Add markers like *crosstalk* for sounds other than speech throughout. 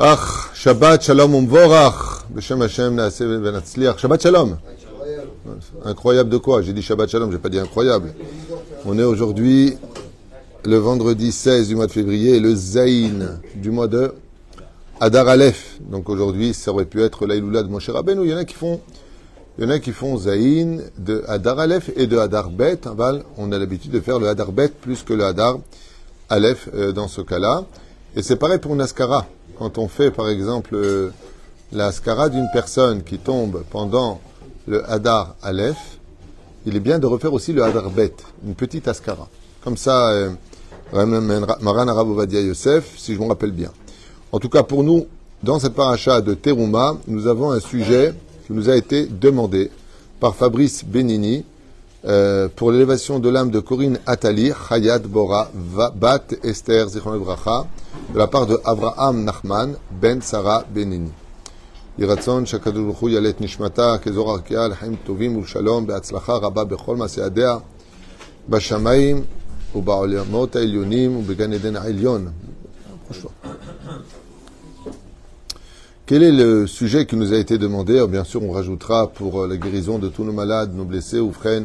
Ach, Shabbat Shalom Umvorach, Beshem Hashem Naaseh Benatzliach. Shabbat Shalom. Incroyable de quoi? J'ai dit Shabbat Shalom, j'ai pas dit incroyable. On est aujourd'hui le vendredi 16 du mois de février, le Zaïn du mois de Adar Aleph. Donc aujourd'hui, ça aurait pu être l'Aïloula de Moshe Rabbeinu. Il y en a qui font, il y en a qui font Zaïn de Adar Aleph et de Adar Bet. On a l'habitude de faire le Adar Bet plus que le Adar Aleph euh, dans ce cas-là. Et c'est pareil pour Naskara quand on fait par exemple euh, la skara d'une personne qui tombe pendant le Hadar Aleph, il est bien de refaire aussi le Hadar Bet, une petite askara. Comme ça, euh, Maran Arabovadia Yosef, si je me rappelle bien. En tout cas, pour nous, dans cette paracha de Teruma, nous avons un sujet qui nous a été demandé par Fabrice Benini euh, pour l'élévation de l'âme de Corinne Atali, Hayat Bora Bat Esther Zichron Bracha de la part de Abraham Nachman ben Sarah Benini. ירצון שהקדוש ברוך הוא יעלה את נשמתה כאזור ערכיה לחיים טובים ולשלום בהצלחה רבה בכל מעשייה בשמיים ובעולמות העליונים ובגן עדן העליון. Quel est le sujet qui nous a été demandé Bien sûr, on rajoutera pour la guérison de tous nos malades, nos blessés ou frères,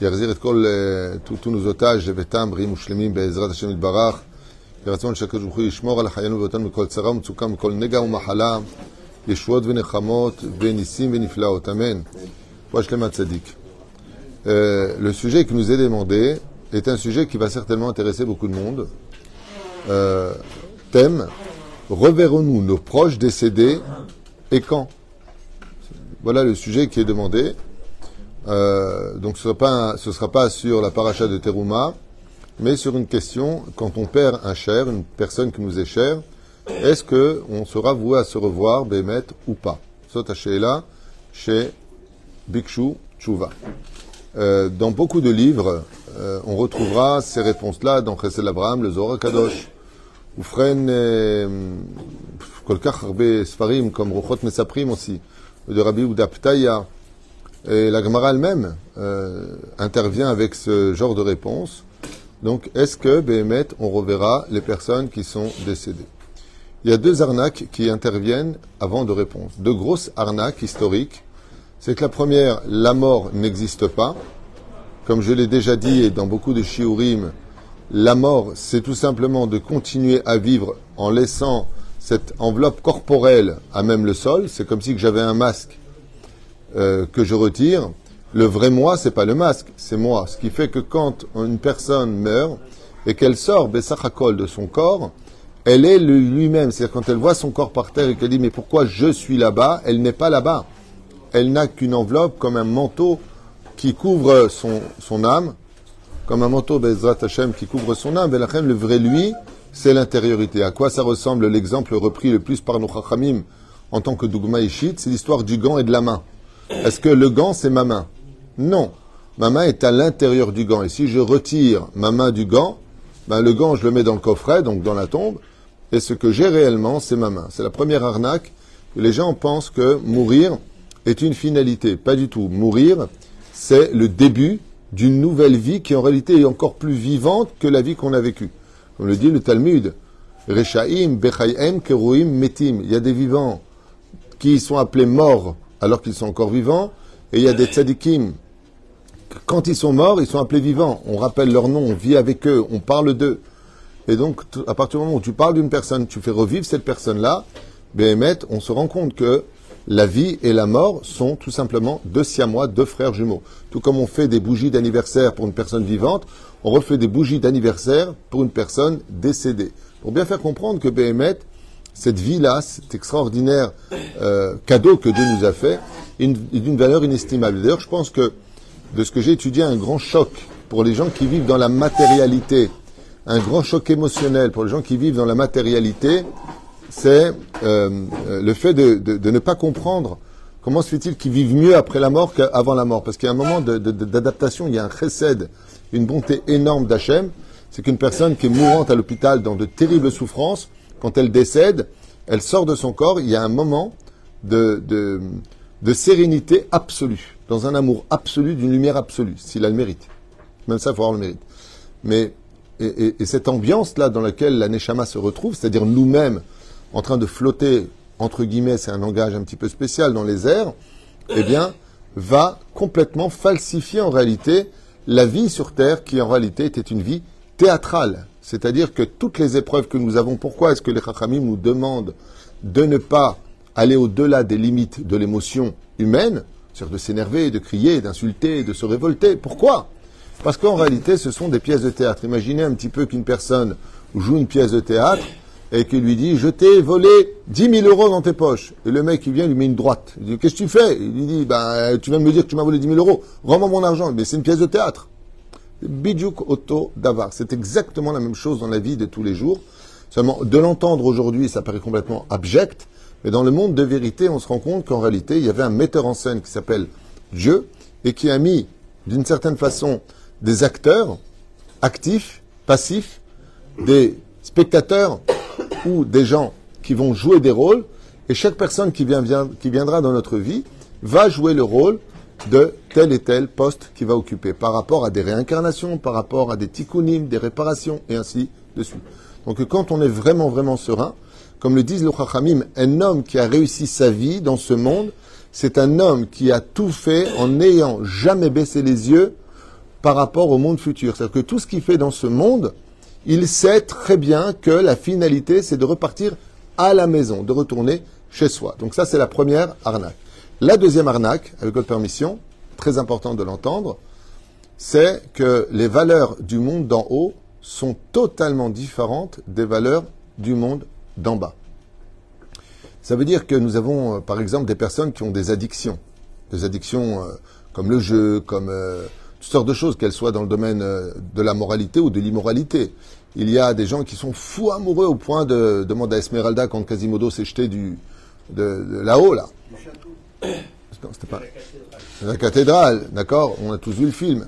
יחזיר את כל, tous nos otages לביתם בריאים ושלמים בעזרת השם יתברך. ברצון שהקדוש ברוך הוא ישמור על חיינו ואותנו מכל צרה ומצוקה, מכל נגע ומחלה, ישועות ונחמות, וניסים ונפלאות. אמן. Washlema Tzadik. Euh, le sujet qui nous est demandé est un sujet qui va certainement intéresser beaucoup de monde. Euh, thème Reverrons-nous nos proches décédés et quand Voilà le sujet qui est demandé. Euh, donc ce ne sera, sera, pas sur la paracha de Teruma, mais sur une question, quand on perd un cher, une personne qui nous est chère, est-ce que on sera voué à se revoir, Bémet, ou pas? Sota là chez Bikshu Tchouva. Euh, dans beaucoup de livres, euh, on retrouvera ces réponses-là dans Chesed Abraham, le Zohar Kadosh, ou Fren Kolkach Harbe Sfarim, comme Rochot Mesaprim aussi, de Rabbi Udaptaya. Et la Gemara elle-même euh, intervient avec ce genre de réponse. Donc, est-ce que, Béhémet, on reverra les personnes qui sont décédées? Il y a deux arnaques qui interviennent avant de répondre. Deux grosses arnaques historiques. C'est que la première, la mort n'existe pas. Comme je l'ai déjà dit, dans beaucoup de shiurim, la mort, c'est tout simplement de continuer à vivre en laissant cette enveloppe corporelle à même le sol. C'est comme si j'avais un masque euh, que je retire. Le vrai moi, c'est pas le masque, c'est moi. Ce qui fait que quand une personne meurt et qu'elle sort Bessachakol de son corps, elle est lui-même. C'est-à-dire quand elle voit son corps par terre et qu'elle dit mais pourquoi je suis là-bas, elle n'est pas là-bas. Elle n'a qu'une enveloppe comme un manteau qui couvre son, son âme, comme un manteau Bezrat qui couvre son âme. le vrai lui, c'est l'intériorité. À quoi ça ressemble l'exemple repris le plus par nos chachamim en tant que Dougma Ishit? C'est l'histoire du gant et de la main. Est-ce que le gant, c'est ma main? Non. Ma main est à l'intérieur du gant. Et si je retire ma main du gant, ben le gant, je le mets dans le coffret, donc dans la tombe. Et ce que j'ai réellement, c'est ma main. C'est la première arnaque. Les gens pensent que mourir est une finalité. Pas du tout. Mourir, c'est le début d'une nouvelle vie qui en réalité est encore plus vivante que la vie qu'on a vécue. Comme le dit le Talmud. Rechaim, Keruim, Metim. Il y a des vivants qui sont appelés morts alors qu'ils sont encore vivants. Et il y a des tzadikim quand ils sont morts, ils sont appelés vivants. On rappelle leur nom, on vit avec eux, on parle d'eux. Et donc, à partir du moment où tu parles d'une personne, tu fais revivre cette personne-là, Béhémet, on se rend compte que la vie et la mort sont tout simplement deux siamois, deux frères jumeaux. Tout comme on fait des bougies d'anniversaire pour une personne vivante, on refait des bougies d'anniversaire pour une personne décédée. Pour bien faire comprendre que Béhémet, cette vie-là, cet extraordinaire euh, cadeau que Dieu nous a fait, est d'une valeur inestimable. D'ailleurs, je pense que de ce que j'ai étudié, un grand choc pour les gens qui vivent dans la matérialité, un grand choc émotionnel pour les gens qui vivent dans la matérialité, c'est euh, le fait de, ne pas comprendre comment se fait-il qu'ils vivent mieux après la mort qu'avant la mort. Parce qu'il y a un moment d'adaptation, il y a un chesed, une bonté énorme d'Hachem. C'est qu'une personne qui est mourante à l'hôpital dans de terribles souffrances, quand elle décède, elle sort de son corps, il y a un moment de, sérénité absolue, dans un amour absolu, d'une lumière absolue, s'il a le mérite. Même ça, il faut avoir le mérite. Mais, et, cette ambiance-là dans laquelle la Neshama se retrouve, c'est-à-dire nous-mêmes, en train de flotter, entre guillemets, c'est un langage un petit peu spécial dans les airs, eh bien, va complètement falsifier en réalité la vie sur Terre qui en réalité était une vie théâtrale. C'est-à-dire que toutes les épreuves que nous avons, pourquoi est-ce que les Chachamim nous demandent de ne pas aller au-delà des limites de l'émotion humaine, c'est-à-dire de s'énerver, de crier, d'insulter, de se révolter? Pourquoi? Parce qu'en réalité, ce sont des pièces de théâtre. Imaginez un petit peu qu'une personne joue une pièce de théâtre et qui lui dit Je t'ai volé 10 000 euros dans tes poches. Et le mec, il vient, lui met une droite. Il dit Qu'est-ce que tu fais? Il lui dit ben, Tu viens de me dire que tu m'as volé 10 000 euros. Rends-moi mon argent. Mais c'est une pièce de théâtre. Bidjouk Otto Davar. C'est exactement la même chose dans la vie de tous les jours. Seulement, de l'entendre aujourd'hui, ça paraît complètement abject. Mais dans le monde de vérité, on se rend compte qu'en réalité, il y avait un metteur en scène qui s'appelle Dieu et qui a mis, d'une certaine façon, des acteurs actifs, passifs, des spectateurs ou des gens qui vont jouer des rôles, et chaque personne qui, qui viendra dans notre vie va jouer le rôle de tel et tel poste qu'il va occuper par rapport à des réincarnations, par rapport à des tikkunim, des réparations, et ainsi de suite. Donc quand on est vraiment, vraiment serein, comme le disent le Chachamim, un homme qui a réussi sa vie dans ce monde, c'est un homme qui a tout fait en n'ayant jamais baissé les yeux par rapport au monde futur. C'est-à-dire que tout ce qu'il fait dans ce monde, il sait très bien que la finalité, c'est de repartir à la maison, de retourner chez soi. Donc ça, c'est la première arnaque. La deuxième arnaque, avec votre permission, très important de l'entendre, c'est que les valeurs du monde d'en haut sont totalement différentes des valeurs du monde d'en bas. Ça veut dire que nous avons, euh, par exemple, des personnes qui ont des addictions. Des addictions euh, comme le jeu, comme euh, toutes sortes de choses, qu'elles soient dans le domaine de la moralité ou de l'immoralité. Il y a des gens qui sont fous amoureux au point de demander à Esmeralda quand Quasimodo s'est jeté du, de, là-haut, là. *coughs* Non, c'était pas. La cathédrale, d'accord? On a tous vu le film.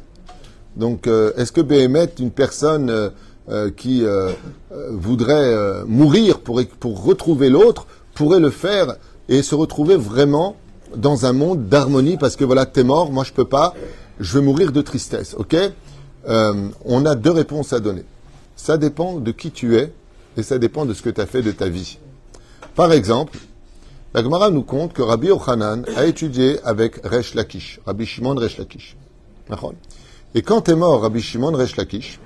Donc, est-ce que Béhémet, une personne euh, qui euh, euh, voudrait mourir pour, pour retrouver l'autre pourrait le faire et se retrouver vraiment dans un monde d'harmonie parce que voilà, t'es mort, moi je peux pas, je vais mourir de tristesse, ok? On a deux réponses à donner. Ça dépend de qui tu es et ça dépend de ce que tu as fait de ta vie. Par exemple, la Gemara nous compte que Rabbi Ochanan a étudié avec Resh Lakish, Rabbi Shimon Resh Lakish. Et quand est mort Rabbi Shimon Resh Lakish,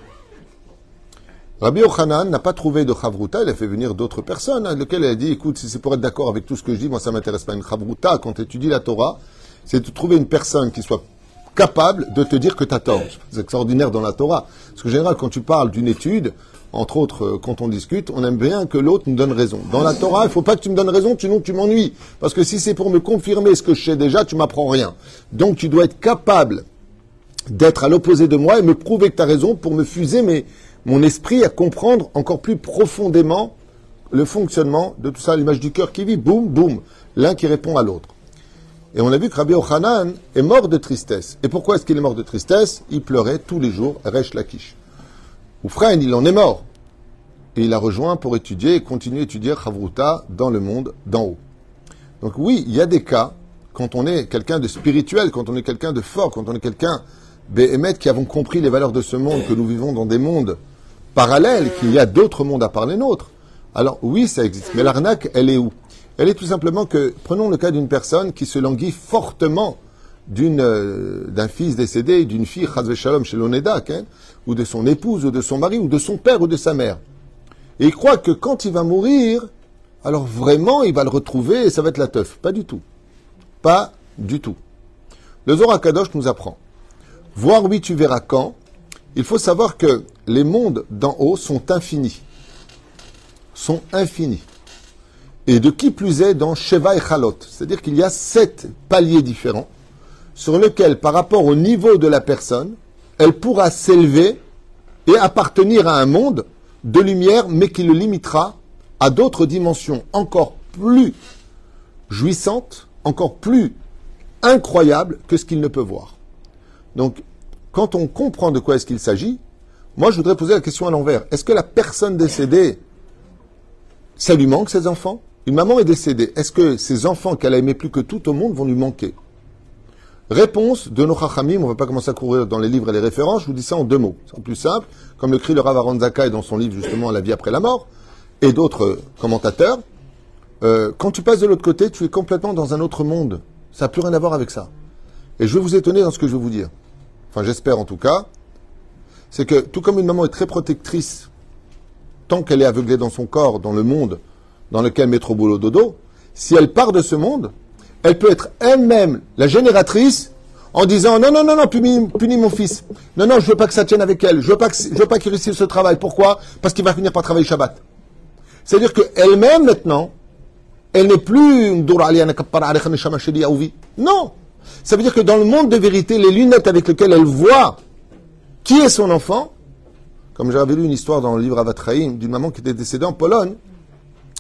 Rabbi Yochanan n'a pas trouvé de chavruta, il a fait venir d'autres personnes, hein, lequel il a dit, écoute, si c'est pour être d'accord avec tout ce que je dis, moi ça m'intéresse pas. Une chavruta, quand tu étudies la Torah, c'est de trouver une personne qui soit capable de te dire que tu as tort. C'est extraordinaire dans la Torah. Parce que, en général, quand tu parles d'une étude, entre autres, euh, quand on discute, on aime bien que l'autre nous donne raison. Dans la Torah, il faut pas que tu me donnes raison, sinon tu m'ennuies. Parce que si c'est pour me confirmer ce que je sais déjà, tu m'apprends rien. Donc tu dois être capable d'être à l'opposé de moi et me prouver que tu as raison pour me fuser mon esprit à comprendre encore plus profondément le fonctionnement de tout ça, l'image du cœur qui vit, boum, boum, l'un qui répond à l'autre. Et on a vu que Rabbi Ochanan est mort de tristesse. Et pourquoi est-ce qu'il est mort de tristesse? Il pleurait tous les jours, Resh Lakish. Oufrain, il en est mort. Et il a rejoint pour étudier et continuer à étudier Chavruta dans le monde d'en haut. Donc oui, il y a des cas, quand on est quelqu'un de spirituel, quand on est quelqu'un de fort, quand on est quelqu'un, Béhémet, qui avons compris les valeurs de ce monde, que nous vivons dans des mondes parallèle, qu'il y a d'autres mondes à part les nôtres. Alors oui, ça existe. Mais l'arnaque, elle est où? Elle est tout simplement que, prenons le cas d'une personne qui se languit fortement d'un fils décédé, d'une fille, Shalom, chez l'Onedak, hein, ou de son épouse, ou de son mari, ou de son père, ou de sa mère. Et il croit que quand il va mourir, alors vraiment, il va le retrouver et ça va être la teuf. Pas du tout. Pas du tout. Le Zohar Kadosh nous apprend. Voir oui, tu verras quand, il faut savoir que les mondes d'en haut sont infinis. Sont infinis. Et de qui plus est dans Sheva et Chalot. C'est-à-dire qu'il y a sept paliers différents sur lesquels, par rapport au niveau de la personne, elle pourra s'élever et appartenir à un monde de lumière, mais qui le limitera à d'autres dimensions encore plus jouissantes, encore plus incroyables que ce qu'il ne peut voir. Donc, quand on comprend de quoi est-ce qu'il s'agit, moi je voudrais poser la question à l'envers. Est-ce que la personne décédée, ça lui manque ses enfants? Une maman est décédée. Est-ce que ses enfants qu'elle a aimés plus que tout au monde vont lui manquer? Réponse de nos chachamim, on ne va pas commencer à courir dans les livres et les références, je vous dis ça en deux mots. C'est plus simple, comme le crie le Rav dans son livre justement La vie après la mort, et d'autres commentateurs. euh, quand tu passes de l'autre côté, tu es complètement dans un autre monde. Ça n'a plus rien à voir avec ça. Et je vais vous étonner dans ce que je vais vous dire. Enfin, j'espère en tout cas. C'est que tout comme une maman est très protectrice, tant qu'elle est aveuglée dans son corps, dans le monde dans lequel met trop boulot dodo, si elle part de ce monde, elle peut être elle-même la génératrice en disant non, non, non, non, punis, mon fils. Non, non, je veux pas que ça tienne avec elle. Je veux pas que, je veux pas qu'il réussisse ce travail. Pourquoi? Parce qu'il va finir par travailler Shabbat. C'est-à-dire qu'elle-même, maintenant, elle n'est plus non. Ça veut dire que dans le monde de vérité, les lunettes avec lesquelles elle voit qui est son enfant, comme j'avais lu une histoire dans le livre Avatraïm d'une maman qui était décédée en Pologne,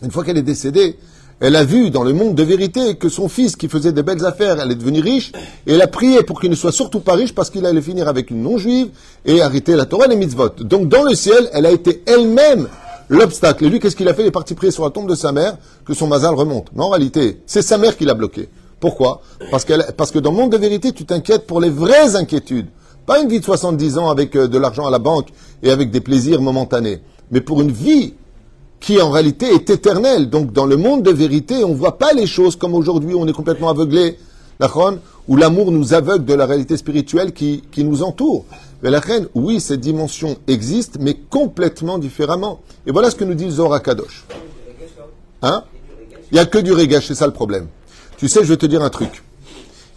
une fois qu'elle est décédée, elle a vu dans le monde de vérité que son fils, qui faisait des belles affaires, allait devenir riche, et elle a prié pour qu'il ne soit surtout pas riche parce qu'il allait finir avec une non-juive et arrêter la Torah et les mitzvot. Donc dans le ciel, elle a été elle-même l'obstacle. Et lui, qu'est-ce qu'il a fait? Il est parti prier sur la tombe de sa mère que son mazal remonte. Mais en réalité, c'est sa mère qui l'a bloqué. Pourquoi? Parce, parce que dans le monde de vérité, tu t'inquiètes pour les vraies inquiétudes. Pas une vie de 70 ans avec euh, de l'argent à la banque et avec des plaisirs momentanés, mais pour une vie qui en réalité est éternelle. Donc dans le monde de vérité, on ne voit pas les choses comme aujourd'hui, on est complètement aveuglé, la où l'amour nous aveugle de la réalité spirituelle qui, qui nous entoure. Mais la reine, oui, cette dimension existe, mais complètement différemment. Et voilà ce que nous dit Zora Kadosh. Hein? Il n'y a que du régache, c'est ça le problème. Tu sais, je vais te dire un truc.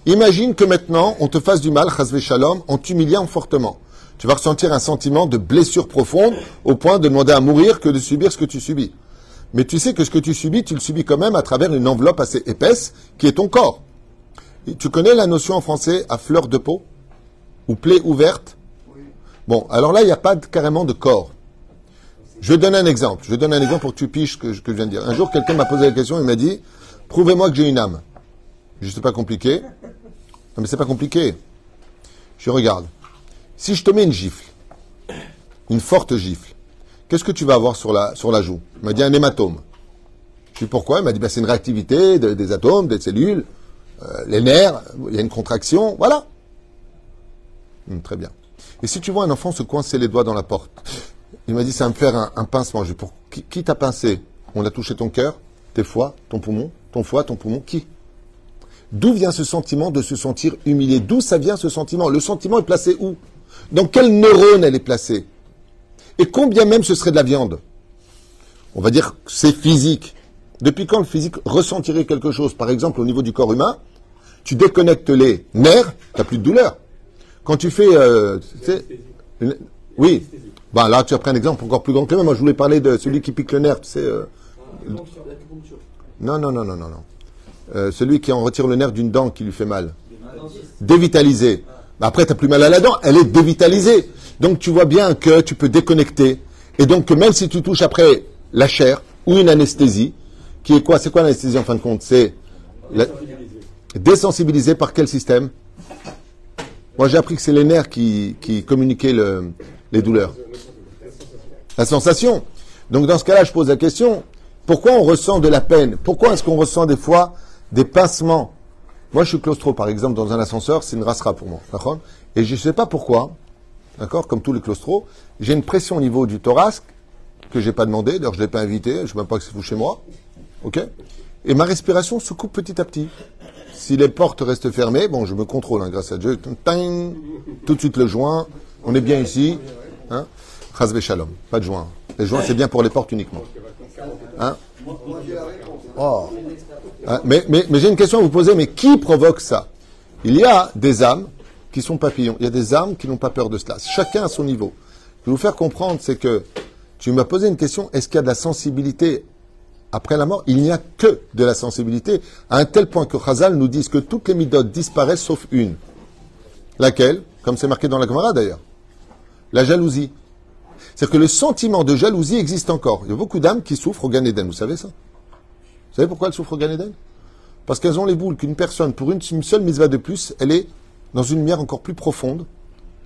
Imagine que maintenant, on te fasse du mal, chasve shalom, en t'humiliant fortement. Tu vas ressentir un sentiment de blessure profonde au point de demander à mourir que de subir ce que tu subis. Mais tu sais que ce que tu subis, tu le subis quand même à travers une enveloppe assez épaisse qui est ton corps. tu connais la notion en français à fleur de peau Ou plaie ouverte? Bon, alors là, il n'y a pas carrément de corps. Je vais donner un exemple. Je vais donner un exemple pour que tu piches ce que, que je viens de dire. Un jour, quelqu'un m'a posé la question, il m'a dit, prouvez-moi que j'ai une âme. Je sais pas compliqué. Non, mais c'est pas compliqué. Je regarde. Si je te mets une gifle, une forte gifle, qu'est-ce que tu vas avoir sur la, joue? Il m'a dit un hématome. Je dis pourquoi? Il m'a dit ben, c'est une réactivité des atomes, des cellules, euh, les nerfs, il y a une contraction, voilà. Hum, très bien. Et si tu vois un enfant se coincer les doigts dans la porte, il m'a dit ça va me faire un, pincement. Je dis pour qui t'a pincé? On a touché ton cœur, tes foies, ton poumon, ton foie, ton poumon, qui? D'où vient ce sentiment de se sentir humilié? D'où ça vient ce sentiment? Le sentiment est placé où? Dans quel neurone elle est placée Et combien même ce serait de la viande On va dire que c'est physique. Depuis quand le physique ressentirait quelque chose Par exemple, au niveau du corps humain, tu déconnectes les nerfs, tu n'as plus de douleur. Quand tu fais... Euh, oui. Bah, là, tu as pris un exemple encore plus grand que le Moi, je voulais parler de celui qui pique le nerf, tu. Euh, non, non, non, non, non, non. Euh, celui qui en retire le nerf d'une dent qui lui fait mal. Dévitalisé. Après, tu n'as plus mal à la dent, elle est dévitalisée. Donc tu vois bien que tu peux déconnecter. Et donc même si tu touches après la chair ou une anesthésie, qui est quoi? C'est quoi l'anesthésie en fin de compte? C'est désensibilisé par quel système? Moi j'ai appris que c'est les nerfs qui, qui communiquaient le, les douleurs. La sensation. Donc dans ce cas-là, je pose la question, pourquoi on ressent de la peine? Pourquoi est-ce qu'on ressent des fois des pincements? Moi, je suis claustro, par exemple, dans un ascenseur, c'est une rassera pour moi. D'accord? Et je ne sais pas pourquoi, d'accord, comme tous les claustros, j'ai une pression au niveau du thorax que je n'ai pas demandé, d'ailleurs je ne l'ai pas invité, je ne sais même pas que c'est fou chez moi. Ok? Et ma respiration se coupe petit à petit. Si les portes restent fermées, bon, je me contrôle, hein, grâce à Dieu. tout de suite le joint, on est bien ici. Hein? Shalom, pas de joint. Les joints, c'est bien pour les portes uniquement. Hein? Oh. Hein, mais, j'ai une question à vous poser, mais qui provoque ça? Il y a des âmes qui sont papillons, il y a des âmes qui n'ont pas peur de cela. Chacun à son niveau. Je vais vous faire comprendre, c'est que tu m'as posé une question, est-ce qu'il y a de la sensibilité après la mort? Il n'y a que de la sensibilité, à un tel point que Chazal nous dit que toutes les midotes disparaissent sauf une. Laquelle? Comme c'est marqué dans la Gemara d'ailleurs. La jalousie. C'est-à-dire que le sentiment de jalousie existe encore. Il y a beaucoup d'âmes qui souffrent au Gan vous savez ça? Vous savez pourquoi elles souffrent au Gan Parce qu'elles ont les boules qu'une personne, pour une, seule mitzvah de plus, elle est dans une lumière encore plus profonde,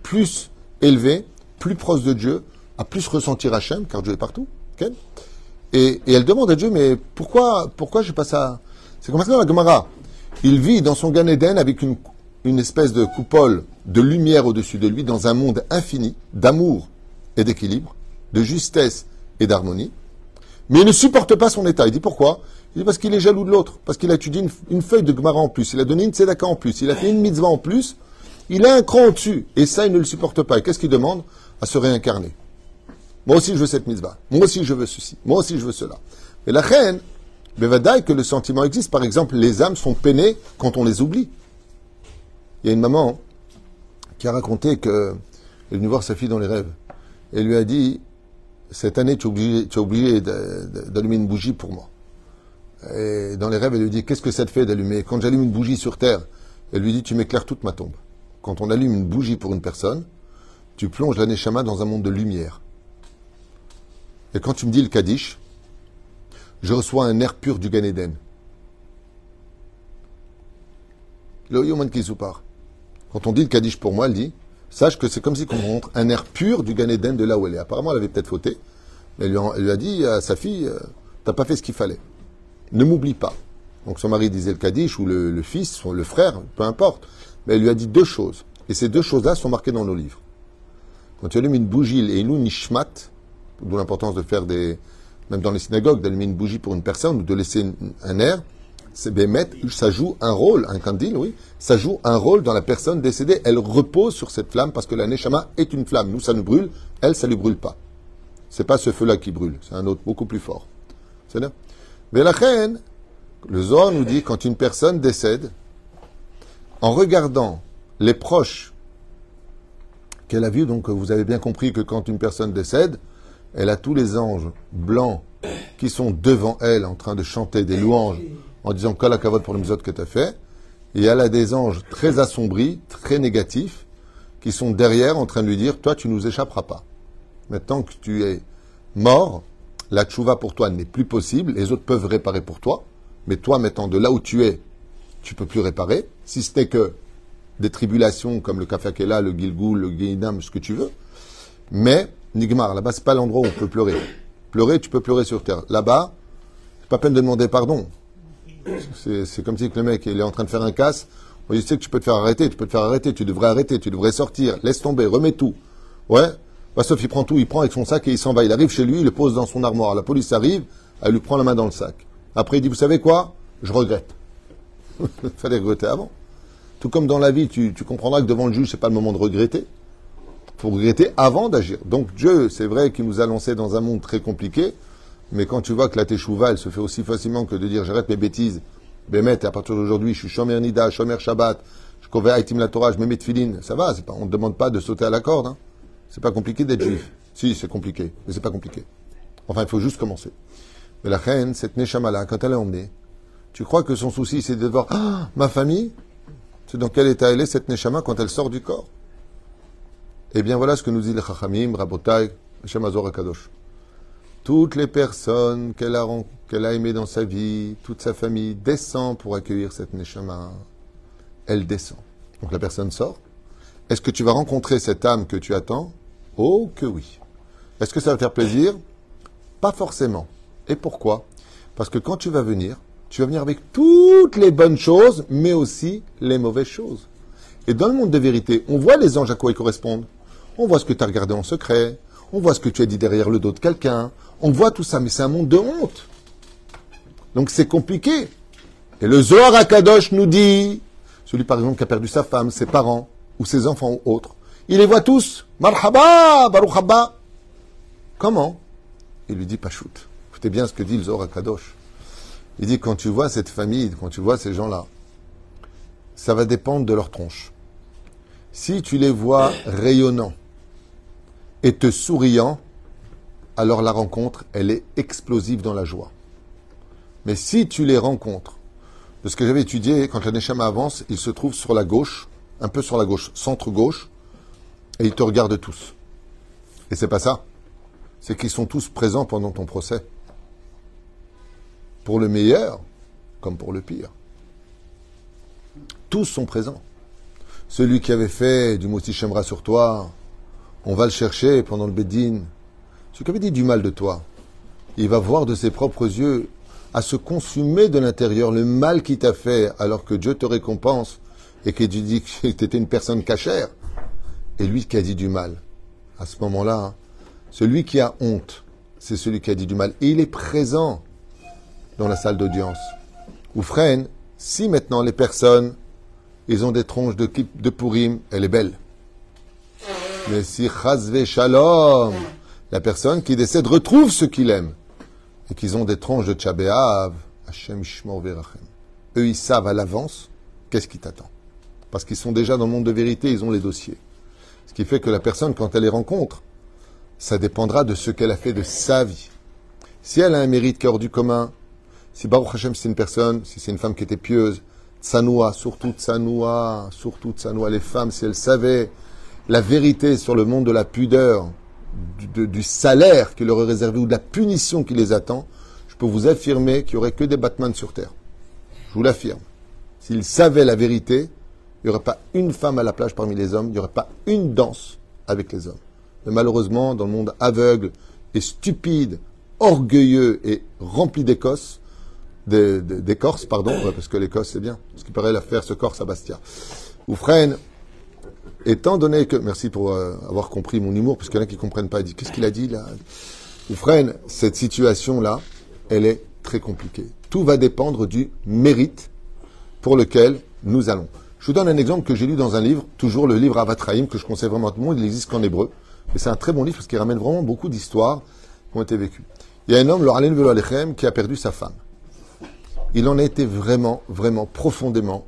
plus élevée, plus proche de Dieu, à plus ressentir Hachem, car Dieu est partout. et, elle demande à Dieu, mais pourquoi, pourquoi je passe à... C'est comme ça la Gemara. Il vit dans son Gan avec une, une espèce de coupole de lumière au-dessus de lui, dans un monde infini d'amour et d'équilibre, de justesse et d'harmonie. Mais il ne supporte pas son état. Il dit pourquoi? Il dit parce qu'il est jaloux de l'autre, parce qu'il a étudié une, feuille de Gemara en plus, il a donné une tzedaka en plus, il a fait une mitzvah en plus, il a un cran au-dessus, et ça, il ne le supporte pas. Et qu'est-ce qu'il demande À se réincarner. Moi aussi, je veux cette mitzvah. Moi aussi, je veux ceci. Moi aussi, je veux cela. Et la reine, Bevadaï, que le sentiment existe. Par exemple, les âmes sont peinées quand on les oublie. Il y a une maman qui a raconté qu'elle est venue voir sa fille dans les rêves. Et lui a dit, cette année, tu es obligé, d'allumer une bougie pour moi. Et dans les rêves, elle lui dit, qu'est-ce que ça te fait d'allumer? Quand j'allume une bougie sur Terre, elle lui dit, tu m'éclaires toute ma tombe. Quand on allume une bougie pour une personne, tu plonges l'aneshama dans un monde de lumière. Et quand tu me dis le Kaddish, je reçois un air pur du Gan Eden. Quand on dit le Kaddish pour moi, elle dit Sache que c'est comme si on montre un air pur du Gan Eden de là où elle est. Apparemment, elle avait peut-être fauté. Mais elle lui, a, dit à sa fille euh, T'as pas fait ce qu'il fallait. Ne m'oublie pas. Donc son mari disait le Kaddish, ou le, fils, le frère, peu importe. Mais elle lui a dit deux choses. Et ces deux choses-là sont marquées dans nos livres. Quand tu allumes une bougie et une nishmat, d'où l'importance de faire des, même dans les synagogues, d'allumer une bougie pour une personne ou de laisser un air, c'est ça joue un rôle, un candile, oui, ça joue un rôle dans la personne décédée. Elle repose sur cette flamme parce que la Neshama est une flamme. Nous, ça nous brûle, elle, ça ne lui brûle pas. C'est pas ce feu-là qui brûle, c'est un autre beaucoup plus fort. C'est la reine, le Zohar nous dit, quand une personne décède, en regardant les proches qu'elle a vus, donc vous avez bien compris que quand une personne décède, elle a tous les anges blancs qui sont devant elle en train de chanter des louanges en disant Kalakavot pour le misot que tu as fait. Et elle a des anges très assombris, très négatifs, qui sont derrière en train de lui dire Toi, tu nous échapperas pas. Maintenant que tu es mort, la tchouva pour toi n'est plus possible. Les autres peuvent réparer pour toi. Mais toi, maintenant, de là où tu es, tu peux plus réparer. Si ce n'est que des tribulations comme le Kafakela, le Gilgul, le Guéinam, ce que tu veux. Mais Nigmar, là-bas, c'est pas l'endroit où on peut pleurer. Pleurer, tu peux pleurer sur terre. Là-bas, c'est pas peine de demander pardon. C'est comme si le mec, il est en train de faire un casse. Dit, tu sais que tu peux te faire arrêter, tu peux te faire arrêter, tu devrais arrêter, tu devrais sortir, laisse tomber, remets tout. Ouais. Sauf il prend tout, il prend avec son sac et il s'en va. Il arrive chez lui, il le pose dans son armoire. La police arrive, elle lui prend la main dans le sac. Après, il dit, vous savez quoi? Je regrette. *laughs* Fallait regretter avant. Tout comme dans la vie, tu, comprendras que devant le juge, c'est pas le moment de regretter faut regretter avant d'agir. Donc Dieu, c'est vrai qu'il nous a lancé dans un monde très compliqué, mais quand tu vois que la teshuva, elle se fait aussi facilement que de dire j'arrête mes bêtises, Bémet, et à partir d'aujourd'hui, je suis Shomer Nida, Shomer Shabbat, je convais Aitim la Torah, je mets mes ça va, pas, on ne demande pas de sauter à la corde. Hein. C'est pas compliqué d'être juif. Si, c'est compliqué, mais c'est pas compliqué. Enfin, il faut juste commencer. Mais la reine, cette Neshama-là, quand elle est emmenée, tu crois que son souci, c'est de voir ah, ma famille? C'est dans quel état elle est, cette Neshama, quand elle sort du corps? Eh bien, voilà ce que nous dit le Chachamim, Rabotai, Hashem Akadosh. Toutes les personnes qu'elle a, qu'elle a aimées dans sa vie, toute sa famille, descend pour accueillir cette Neshama. Elle descend. Donc la personne sort. Est-ce que tu vas rencontrer cette âme que tu attends? Oh que oui. Est-ce que ça va faire plaisir? Pas forcément. Et pourquoi? Parce que quand tu vas venir, tu vas venir avec toutes les bonnes choses, mais aussi les mauvaises choses. Et dans le monde de vérité, on voit les anges à quoi ils correspondent. On voit ce que tu as regardé en secret. On voit ce que tu as dit derrière le dos de quelqu'un. On voit tout ça, mais c'est un monde de honte. Donc c'est compliqué. Et le Zohar Akadosh nous dit, celui par exemple qui a perdu sa femme, ses parents, ou ses enfants ou autres, il les voit tous. Marhaba, Baruch. Comment Il lui dit Pachout. Écoutez bien ce que dit le Zohar Akadosh. Il dit quand tu vois cette famille, quand tu vois ces gens-là, ça va dépendre de leur tronche. Si tu les vois rayonnants, et te souriant, alors la rencontre, elle est explosive dans la joie. Mais si tu les rencontres, de ce que j'avais étudié, quand la Neshama avance, il se trouve sur la gauche, un peu sur la gauche, centre-gauche, et ils te regardent tous. Et c'est pas ça. C'est qu'ils sont tous présents pendant ton procès. Pour le meilleur, comme pour le pire. Tous sont présents. Celui qui avait fait du moti Shemra sur toi, on va le chercher pendant le Bédine. Celui qui avait dit du mal de toi, il va voir de ses propres yeux à se consumer de l'intérieur le mal qu'il t'a fait alors que Dieu te récompense et que tu dis que *laughs* tu étais une personne cachère. Et lui qui a dit du mal. À ce moment-là, hein, celui qui a honte, c'est celui qui a dit du mal. Et il est présent. dans la salle d'audience. Ou freine, si maintenant les personnes, ils ont des tronches de, de Purim, elle est belle. Mais si Chazve Shalom, la personne qui décède retrouve ce qu'il aime, et qu'ils ont des tronches de Tchabéav, Hashem Shmor Verachem. Eux, ils savent à l'avance qu'est-ce qui t'attend. Parce qu'ils sont déjà dans le monde de vérité, ils ont les dossiers. Ce qui fait que la personne, quand elle les rencontre, ça dépendra de ce qu'elle a fait de sa vie. Si elle a un mérite qui est hors du commun, si Baruch Hashem c'est une personne, si c'est une femme qui était pieuse, Tsanoua, surtout Tsanoua, surtout Tsanoua, les femmes, si elles savaient la vérité sur le monde de la pudeur, du, salaire qui leur est réservé ou de la punition qui les attend, je peux vous affirmer qu'il n'y aurait que des Batman sur Terre. Je vous l'affirme. S'ils savaient la vérité, il n'y aurait pas une femme à la plage parmi les hommes, il n'y aurait pas une danse avec les hommes. Mais malheureusement, dans le monde aveugle et stupide, orgueilleux et rempli d'écosse, d'écorce, pardon, parce que l'Écosse c'est bien, ce qui paraît l'affaire ce Corse à Bastia. Oufren, étant donné que, merci pour euh, avoir compris mon humour, parce qu'il y en a qui ne comprennent pas, dit, qu'est-ce qu'il a dit là? Oufren, cette situation-là, elle est très compliquée. Tout va dépendre du mérite pour lequel nous allons. Je vous donne un exemple que j'ai lu dans un livre, toujours le livre Avatraïm, que je conseille vraiment à tout le monde, il n'existe qu'en hébreu. Mais c'est un très bon livre parce qu'il ramène vraiment beaucoup d'histoires qui ont été vécues. Il y a un homme, le Alechem, qui a perdu sa femme. Il en a été vraiment, vraiment profondément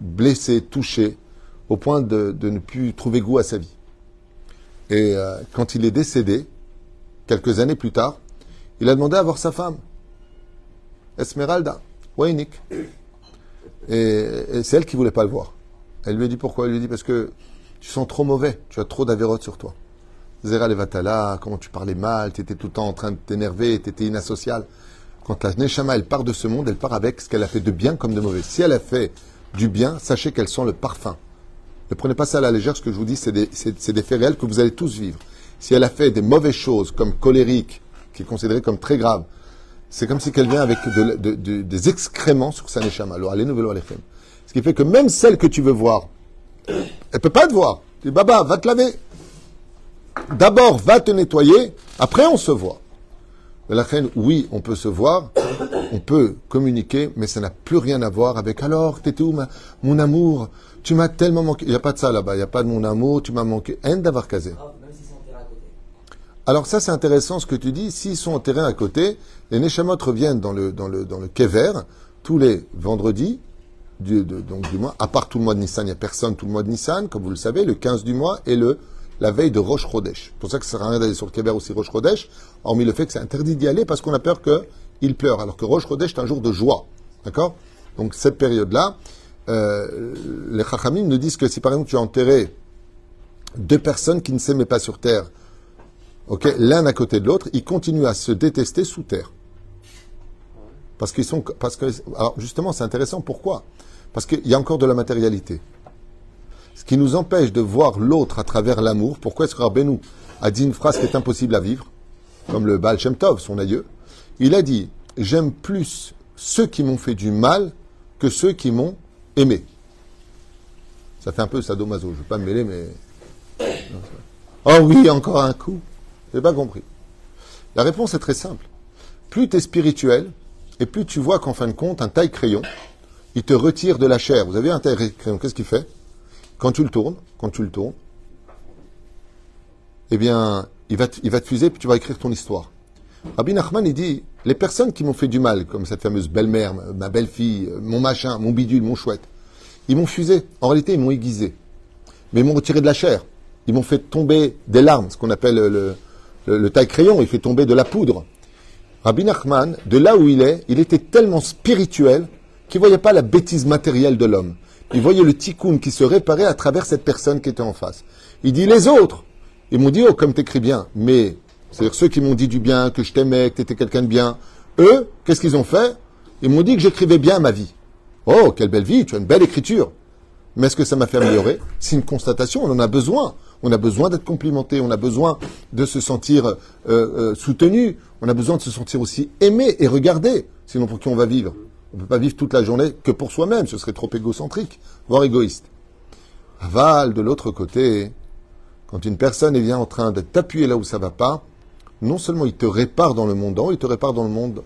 blessé, touché, au point de, ne plus trouver goût à sa vie. Et euh, quand il est décédé, quelques années plus tard, il a demandé à voir sa femme, Esmeralda, Wainik. Et, c'est elle qui voulait pas le voir. Elle lui a dit pourquoi? Elle lui a dit parce que tu sens trop mauvais, tu as trop d'avérotes sur toi. Zera Levatala, comment tu parlais mal, tu étais tout le temps en train de t'énerver, tu étais inasocial. Quand la Neshama, elle part de ce monde, elle part avec ce qu'elle a fait de bien comme de mauvais. Si elle a fait du bien, sachez qu'elle sent le parfum. Ne prenez pas ça à la légère, ce que je vous dis, c'est des, des, faits réels que vous allez tous vivre. Si elle a fait des mauvaises choses, comme colérique, qui est considéré comme très grave, c'est comme si qu'elle vient avec des excréments sur sa neshama. Ce qui fait que même celle que tu veux voir, elle peut pas te voir. Tu dis, Baba, va te laver. D'abord, va te nettoyer. Après, on se voit. La reine, oui, on peut se voir, on peut communiquer, mais ça n'a plus rien à voir avec alors, t'étais où, mon amour? Tu m'as tellement manqué. Il n'y a pas de ça là-bas, il n'y a pas de mon amour, tu m'as manqué. Haine d'avoir casé. Alors ça c'est intéressant ce que tu dis. S'ils sont en terrain à côté, les Neshamot reviennent dans le, dans le, dans le Kever tous les vendredis, du, donc du mois, à part tout le mois de Nissan, il n'y a personne tout le mois de Nissan, comme vous le savez, le 15 du mois et le la veille de Roche Chodesh. C'est pour ça que ça sert à rien d'aller sur le Kever aussi Roche Chodesh, hormis le fait que c'est interdit d'y aller parce qu'on a peur qu'il pleure, alors que Roche Chodesh est un jour de joie. D'accord? Donc cette période-là, euh, les Chachamim nous disent que si par exemple tu as enterré deux personnes qui ne s'aimaient pas sur terre, l'un à côté de l'autre, ils continuent à se détester sous terre. Parce qu'ils sont, parce que, alors justement, c'est intéressant. Pourquoi? Parce qu'il y a encore de la matérialité. Ce qui nous empêche de voir l'autre à travers l'amour. Pourquoi est-ce que Rabbeinu a dit une phrase qui est impossible à vivre, comme le Baal Shem Tov, son aïeux Il a dit J'aime plus ceux qui m'ont fait du mal que ceux qui m'ont aimé. Ça fait un peu sadomaso. Je ne veux pas me mêler, mais. Oh oui, encore un coup. Je n'ai pas compris. La réponse est très simple. Plus tu es spirituel, et plus tu vois qu'en fin de compte, un taille-crayon, il te retire de la chair. Vous avez un taille-crayon, qu'est-ce qu'il fait? Quand tu le tournes, quand tu le tournes, eh bien, il va, te, il va fuser, puis tu vas écrire ton histoire. Rabbi Nachman, dit, les personnes qui m'ont fait du mal, comme cette fameuse belle-mère, ma belle-fille, mon machin, mon bidule, mon chouette, ils m'ont fusé. En réalité, ils m'ont aiguisé. Mais ils m'ont retiré de la chair. Ils m'ont fait tomber des larmes, ce qu'on appelle le, le, taille-crayon, il fait tomber de la poudre. Rabbi Nachman, de là où il est, il était tellement spirituel qu'il ne voyait pas la bêtise matérielle de l'homme. Il voyait le tikkun qui se réparait à travers cette personne qui était en face. Il dit les autres. Ils m'ont dit, oh, comme t'écris bien. Mais, c'est-à-dire ceux qui m'ont dit du bien, que je t'aimais, que tu étais quelqu'un de bien. Eux, qu'est-ce qu'ils ont fait? Ils m'ont dit que j'écrivais bien ma vie. Oh, quelle belle vie, tu as une belle écriture. Mais est-ce que ça m'a fait améliorer? C'est une constatation, on en a besoin. On a besoin d'être complimenté, on a besoin de se sentir euh, euh, soutenu, on a besoin de se sentir aussi aimé et regardé. Sinon, pour qui on va vivre? On ne peut pas vivre toute la journée que pour soi-même, ce serait trop égocentrique, voire égoïste. Aval, de l'autre côté, quand une personne est bien en train de t'appuyer là où ça va pas, non seulement il te répare dans le monde il te répare dans le monde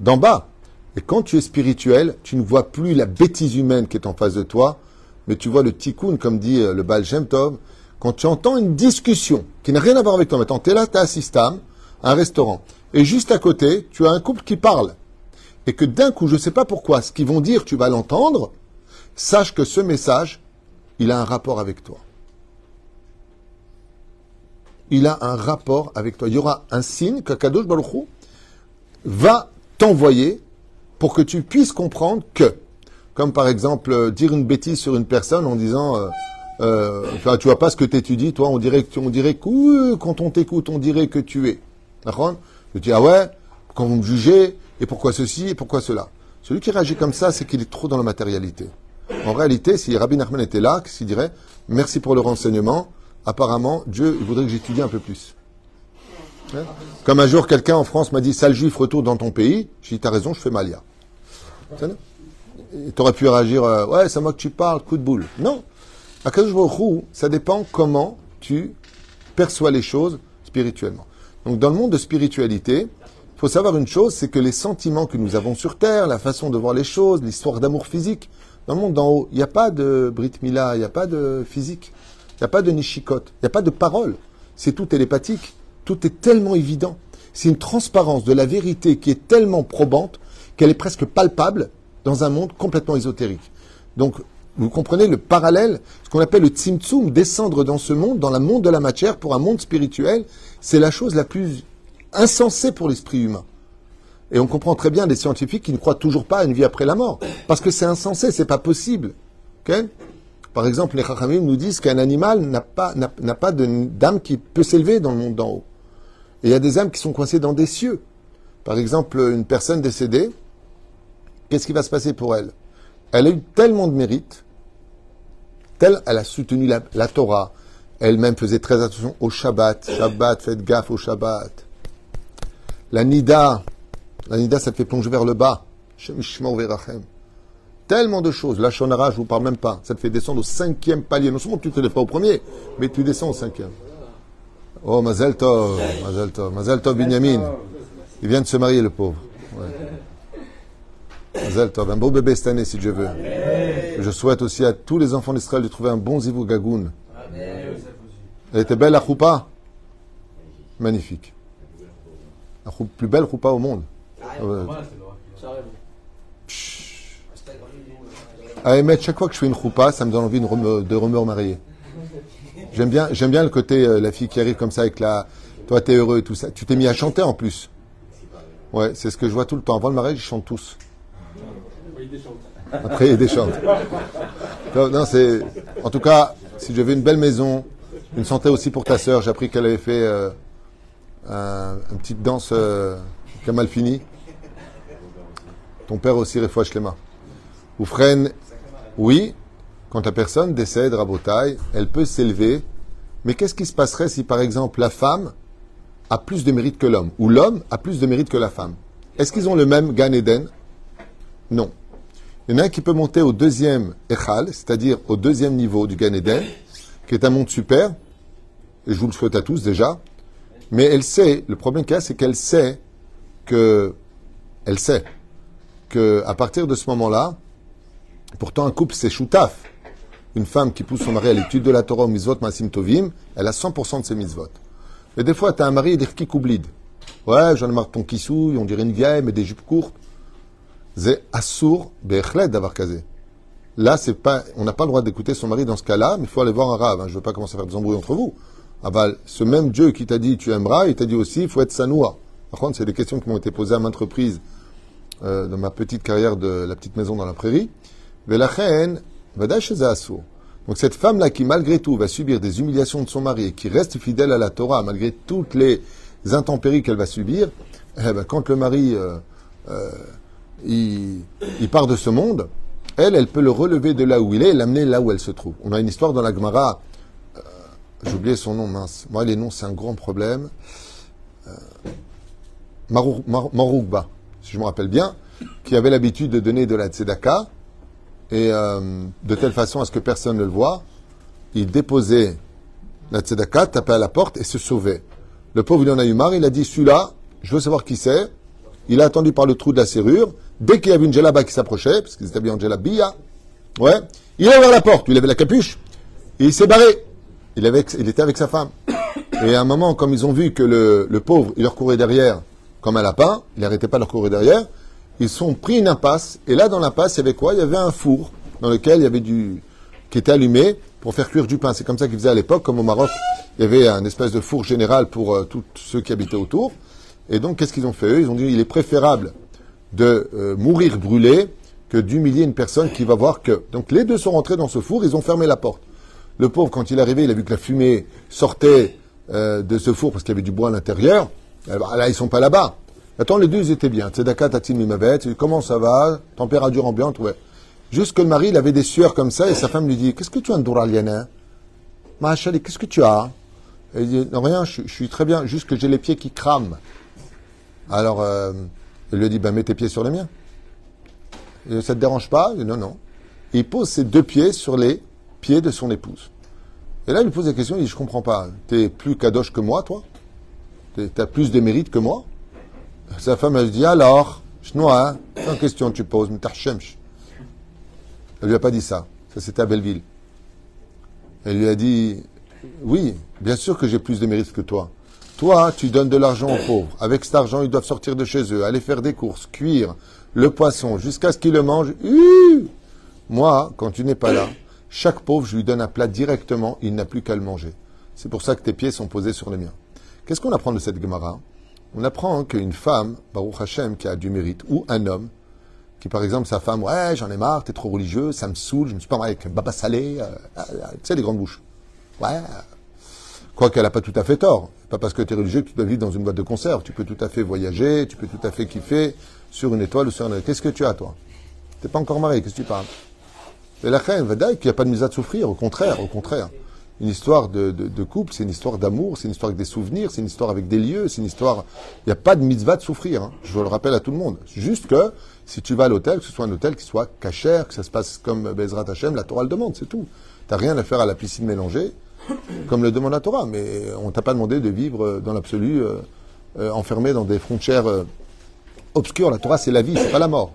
d'en bas. Et quand tu es spirituel, tu ne vois plus la bêtise humaine qui est en face de toi, mais tu vois le tikkun, comme dit euh, le Baal Shem Tov, quand tu entends une discussion qui n'a rien à voir avec toi. Maintenant, tu es là, tu assisté à un restaurant. Et juste à côté, tu as un couple qui parle. Et que d'un coup, je ne sais pas pourquoi, ce qu'ils vont dire, tu vas l'entendre. Sache que ce message, il a un rapport avec toi. Il a un rapport avec toi. Il y aura un signe que Kadosh Baruch va t'envoyer pour que tu puisses comprendre que, comme par exemple euh, dire une bêtise sur une personne en disant euh, euh, tu vois pas ce que tu étudies, toi, on dirait, on dirait que quand on t'écoute, on dirait que tu es. D'accord? Je dis, ah ouais, quand vous me jugez, et pourquoi ceci, et pourquoi cela? Celui qui réagit comme ça, c'est qu'il est trop dans la matérialité. En réalité, si Rabbi Nachman était là, qu'il dirait, merci pour le renseignement, apparemment, Dieu il voudrait que j'étudie un peu plus. Hein? Comme un jour, quelqu'un en France m'a dit, sale juif, retourne dans ton pays. J'ai dit, t'as raison, je fais malia. Tu aurais pu réagir, euh, ouais, c'est moi que tu parles, coup de boule. Non. Akadosh Baruch ça dépend comment tu perçois les choses spirituellement. Donc, dans le monde de spiritualité, il faut savoir une chose, c'est que les sentiments que nous avons sur Terre, la façon de voir les choses, l'histoire d'amour physique, dans le monde d'en haut, il n'y a pas de Brit Mila, il n'y a pas de physique, il n'y a pas de Nishikot, il n'y a pas de parole. C'est tout télépathique. Tout est tellement évident. C'est une transparence de la vérité qui est tellement probante qu'elle est presque palpable dans un monde complètement ésotérique. Donc, vous comprenez le parallèle, ce qu'on appelle le tzimtzum, descendre dans ce monde, dans le monde de la matière, pour un monde spirituel, c'est la chose la plus insensée pour l'esprit humain. Et on comprend très bien les scientifiques qui ne croient toujours pas à une vie après la mort, parce que c'est insensé, c'est pas possible. Par exemple, les Chachamim nous disent qu'un animal n'a pas, n'a, pas d'âme qui peut s'élever dans le monde d'en haut. Et il y a des âmes qui sont coincées dans des cieux. Par exemple, une personne décédée, qu'est-ce qui va se passer pour elle? Elle a eu tellement de mérite, telle elle a soutenu la, Torah, elle-même faisait très attention au Shabbat. Shabbat, faites gaffe au Shabbat. La Nida, la ça te fait plonger vers le bas. Tellement de choses. La Shonara, je vous parle même pas. Ça te fait descendre au cinquième palier. Non seulement tu ne te lèves pas au premier, mais tu descends au cinquième. Oh, Mazel Tov, Mazel Tov, Mazel Tov Binyamin. Il vient de se marier, le pauvre. Un beau bébé cette année, si Dieu veut. Je souhaite aussi à tous les enfants d'Israël de trouver un bon zivou gagoun. Elle était belle, la choupa Magnifique. La plus belle choupa au monde. À émettre, chaque fois que je fais une choupa, ça me donne envie de, me marier. J'aime bien, j'aime bien le côté, euh, la fille qui arrive comme ça avec la, toi t'es heureux et tout ça. Tu t'es mis à chanter en plus. Ouais, c'est ce que je vois tout le temps. Avant le mariage, ils chantent tous. Après, ils déchantent. Non, c'est, en tout cas, si veux une belle maison, une santé aussi pour ta sœur, j'ai appris qu'elle avait fait euh, une petite danse qui a mal fini. Ton père aussi, les mains. Ou freine oui, quand la personne décède, rabotaille, elle peut s'élever. Mais qu'est-ce qui se passerait si, par exemple, la femme a plus de mérite que l'homme Ou l'homme a plus de mérite que la femme? Est-ce qu'ils ont le même Gan Eden? Non. Il y en a qui peut monter au deuxième Echal, c'est-à-dire au deuxième niveau du Gan Eden, qui est un monde super, et je vous le souhaite à tous déjà, mais elle sait, le problème qu'il y a, c'est qu'elle sait que, elle sait que à partir de ce moment-là, Pourtant, un couple, c'est choutaf. Une femme qui pousse son mari à l'étude de la Torah au mitzvot masim tovim, elle a 100% de ses mitzvot. Mais des fois, tu as un mari et des koublid. Ouais, j'en ai marre de ton kissouille, on dirait une vieille, mais des jupes courtes. Assour, bechlet d'avoir casé. Là, c'est pas, on n'a pas le droit d'écouter son mari dans ce cas-là, mais il faut aller voir un rave. Hein. Je veux pas commencer à faire des embrouilles entre vous. Ah bah, ce même Dieu qui t'a dit tu aimeras, il t'a dit aussi il faut être sanoua. Par contre, c'est des questions qui m'ont été posées à maintes reprises euh, dans ma petite carrière de la petite maison dans la prairie. Donc cette femme-là qui malgré tout va subir des humiliations de son mari et qui reste fidèle à la Torah malgré toutes les intempéries qu'elle va subir, eh ben, quand le mari euh, euh, il, part de ce monde, elle, elle peut le relever de là où il est et l'amener là où elle se trouve. On a une histoire dans la Gemara, euh, j'ai oublié son nom, mince. Moi, les noms, c'est un grand problème. Maroukba, si je me rappelle bien, qui avait l'habitude de donner de la tzedaka, et euh, de telle façon à ce que personne ne le voit, il déposait la tzedaka, tapait à la porte et se sauvait. Le pauvre, il en a eu marre, il a dit, celui-là, je veux savoir qui c'est, il a attendu par le trou de la serrure. Dès qu'il y avait une djellaba qui s'approchait, parce qu'ils étaient bien en djellabia, ouais, il a ouvert la porte, il avait la capuche, et il s'est barré. Il, était avec sa femme. Et à un moment, comme ils ont vu que le, le pauvre, il leur courait derrière comme un lapin, il n'arrêtait pas de leur courir derrière, ils sont pris une impasse. Et là, dans l'impasse, il y avait quoi? Il y avait un four dans lequel il y avait du qui était allumé pour faire cuire du pain. C'est comme ça qu'ils faisaient à l'époque, comme au Maroc, il y avait un espèce de four général pour euh, tous ceux qui habitaient autour. Et donc, qu'est-ce qu'ils ont fait Ils ont dit il est préférable de euh, mourir brûlé que d'humilier une personne qui va voir que. Donc, les deux sont rentrés dans ce four, ils ont fermé la porte. Le pauvre, quand il est arrivé, il a vu que la fumée sortait euh, de ce four parce qu'il y avait du bois à l'intérieur. Là, ils sont pas là-bas. Attends, les deux, ils étaient bien. Tzedaka, Tatim, Mimavet. Comment ça va? Température ambiante, ouais. Juste que le mari, il avait des sueurs comme ça, et sa femme lui dit Qu'est-ce que tu as, Ndouraliana Mahachali, qu'est-ce que tu as? Il dit Non, rien, je, suis très bien, juste que j'ai les pieds qui crament. Alors, euh, il lui dit Ben, mets tes pieds sur les miens. Et, ça te dérange pas? Non, non. il pose ses deux pieds sur les pieds de son épouse. Et là, il lui pose la question il dit Je comprends pas. T'es plus kadosh que moi, toi? T'as plus de mérite que moi? Sa femme, elle dit Alors, je hein Sans question, tu poses, t'as elle lui a pas dit ça. Ça, c'était à Belleville. Elle lui a dit, oui, bien sûr que j'ai plus de mérite que toi. Toi, tu donnes de l'argent aux pauvres. Avec cet argent, ils doivent sortir de chez eux, aller faire des courses, cuire le poisson jusqu'à ce qu'ils le mangent. Moi, quand tu n'es pas là, chaque pauvre, je lui donne un plat directement, il n'a plus qu'à le manger. C'est pour ça que tes pieds sont posés sur les miens. Qu'est-ce qu'on apprend de cette Gemara? On apprend qu'une femme, Baruch Hashem, qui a du mérite, ou un homme, qui par exemple sa femme, ouais, j'en ai marre, t'es trop religieux, ça me saoule, je me suis pas marié avec Baba Salé, euh, euh, tu sais, les grandes bouches. Ouais. Quoi qu'elle n'a pas tout à fait tort. Pas parce que tu es religieux que tu dois vivre dans une boîte de conserve. Tu peux tout à fait voyager, tu peux tout à fait kiffer sur une étoile ou sur un... Qu'est-ce que tu as, toi? T'es pas encore marié, qu'est-ce que tu parles? Et la reine, qu'il n'y a pas de mise à souffrir, au contraire, au contraire. Une histoire de, de, couple, c'est une histoire d'amour, c'est une histoire avec des souvenirs, c'est une histoire avec des lieux, c'est une histoire... Il n'y a pas de mitzvah de souffrir, hein. je le rappelle à tout le monde. Juste que si tu vas à l'hôtel, que ce soit un hôtel qui soit cachère, que ça se passe comme Bezrat Hashem, la Torah le demande, c'est tout. Tu n'as rien à faire à la piscine mélangée, comme le demande la Torah, mais on t'a pas demandé de vivre dans l'absolu, euh, euh, enfermé dans des frontières euh, obscures. La Torah, c'est la vie, c'est pas la mort.